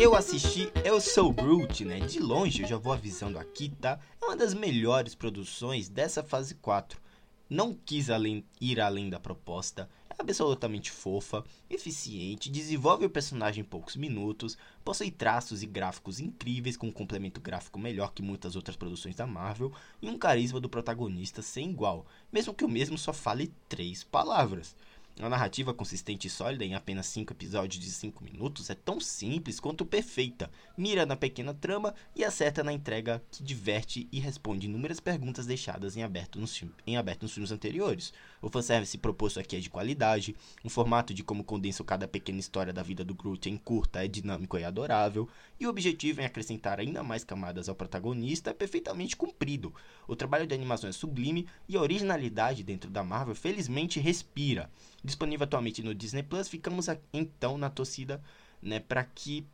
Eu assisti Eu Sou Groot, né? De longe, eu já vou avisando aqui, tá? É uma das melhores produções dessa fase 4. Não quis além, ir além da proposta, é absolutamente fofa, eficiente, desenvolve o personagem em poucos minutos, possui traços e gráficos incríveis com um complemento gráfico melhor que muitas outras produções da Marvel e um carisma do protagonista sem igual, mesmo que o mesmo só fale três palavras. A narrativa consistente e sólida em apenas 5 episódios de 5 minutos é tão simples quanto perfeita, mira na pequena trama e acerta na entrega que diverte e responde inúmeras perguntas deixadas em aberto nos, em aberto nos filmes anteriores. O fanservice proposto aqui é de qualidade, um formato de como condensa cada pequena história da vida do Groot em curta é dinâmico e adorável, e o objetivo em acrescentar ainda mais camadas ao protagonista é perfeitamente cumprido. O trabalho de animação é sublime e a originalidade dentro da Marvel felizmente respira disponível atualmente no Disney Plus. Ficamos então na torcida, né, para que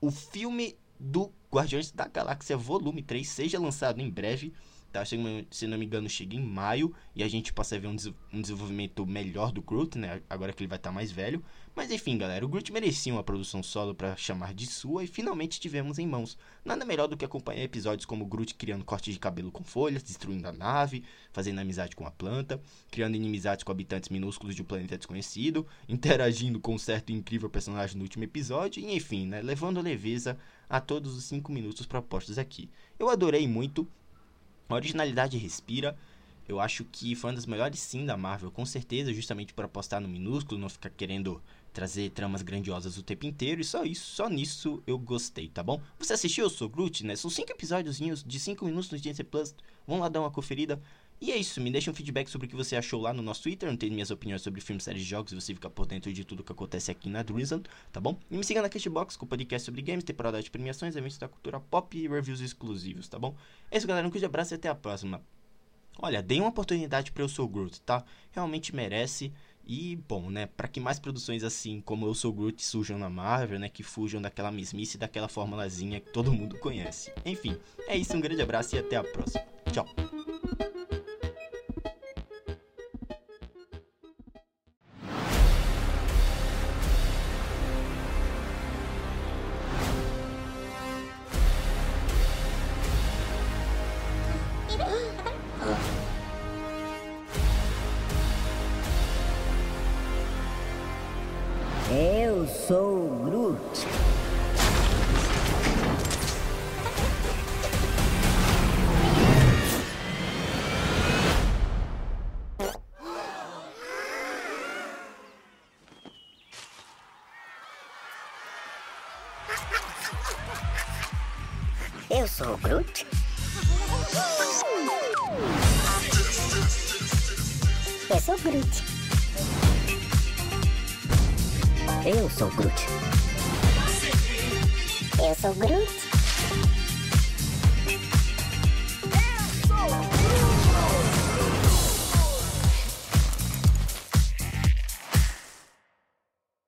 o filme do Guardiões da Galáxia Volume 3 seja lançado em breve tá? Se não me engano, chega em maio e a gente possa ver um, des um desenvolvimento melhor do Groot, né? Agora que ele vai estar tá mais velho. Mas enfim, galera, o Groot merecia uma produção solo para chamar de sua e finalmente tivemos em mãos. Nada melhor do que acompanhar episódios como Groot criando cortes de cabelo com folhas, destruindo a nave, fazendo amizade com a planta, criando inimizades com habitantes minúsculos de um planeta desconhecido, interagindo com um certo incrível personagem no último episódio e enfim, né? Levando leveza a todos os 5 minutos propostos aqui. Eu adorei muito, a originalidade respira. Eu acho que foi uma das melhores sim da Marvel, com certeza, justamente por apostar no minúsculo, não ficar querendo trazer tramas grandiosas o tempo inteiro. E só isso, só nisso eu gostei, tá bom? Você assistiu Eu Sou Groot, né? São cinco episódios de 5 minutos no Disney Plus. Vão lá dar uma conferida. E é isso, me deixa um feedback sobre o que você achou lá no nosso Twitter, não tem minhas opiniões sobre filmes, séries e jogos, você fica por dentro de tudo que acontece aqui na Drizzle, tá bom? E me siga na Cashbox com podcast sobre games, temporada de premiações, eventos da cultura pop e reviews exclusivos, tá bom? É isso, galera, um grande abraço e até a próxima. Olha, dê uma oportunidade para Eu Sou Groot, tá? Realmente merece. E, bom, né, para que mais produções assim como Eu Sou Groot surjam na Marvel, né, que fujam daquela mesmice daquela formulazinha que todo mundo conhece. Enfim, é isso, um grande abraço e até a próxima. Tchau. Sou Groot. Eu sou Groot. Eu sou Groot. Eu sou Groot. Eu sou Groot.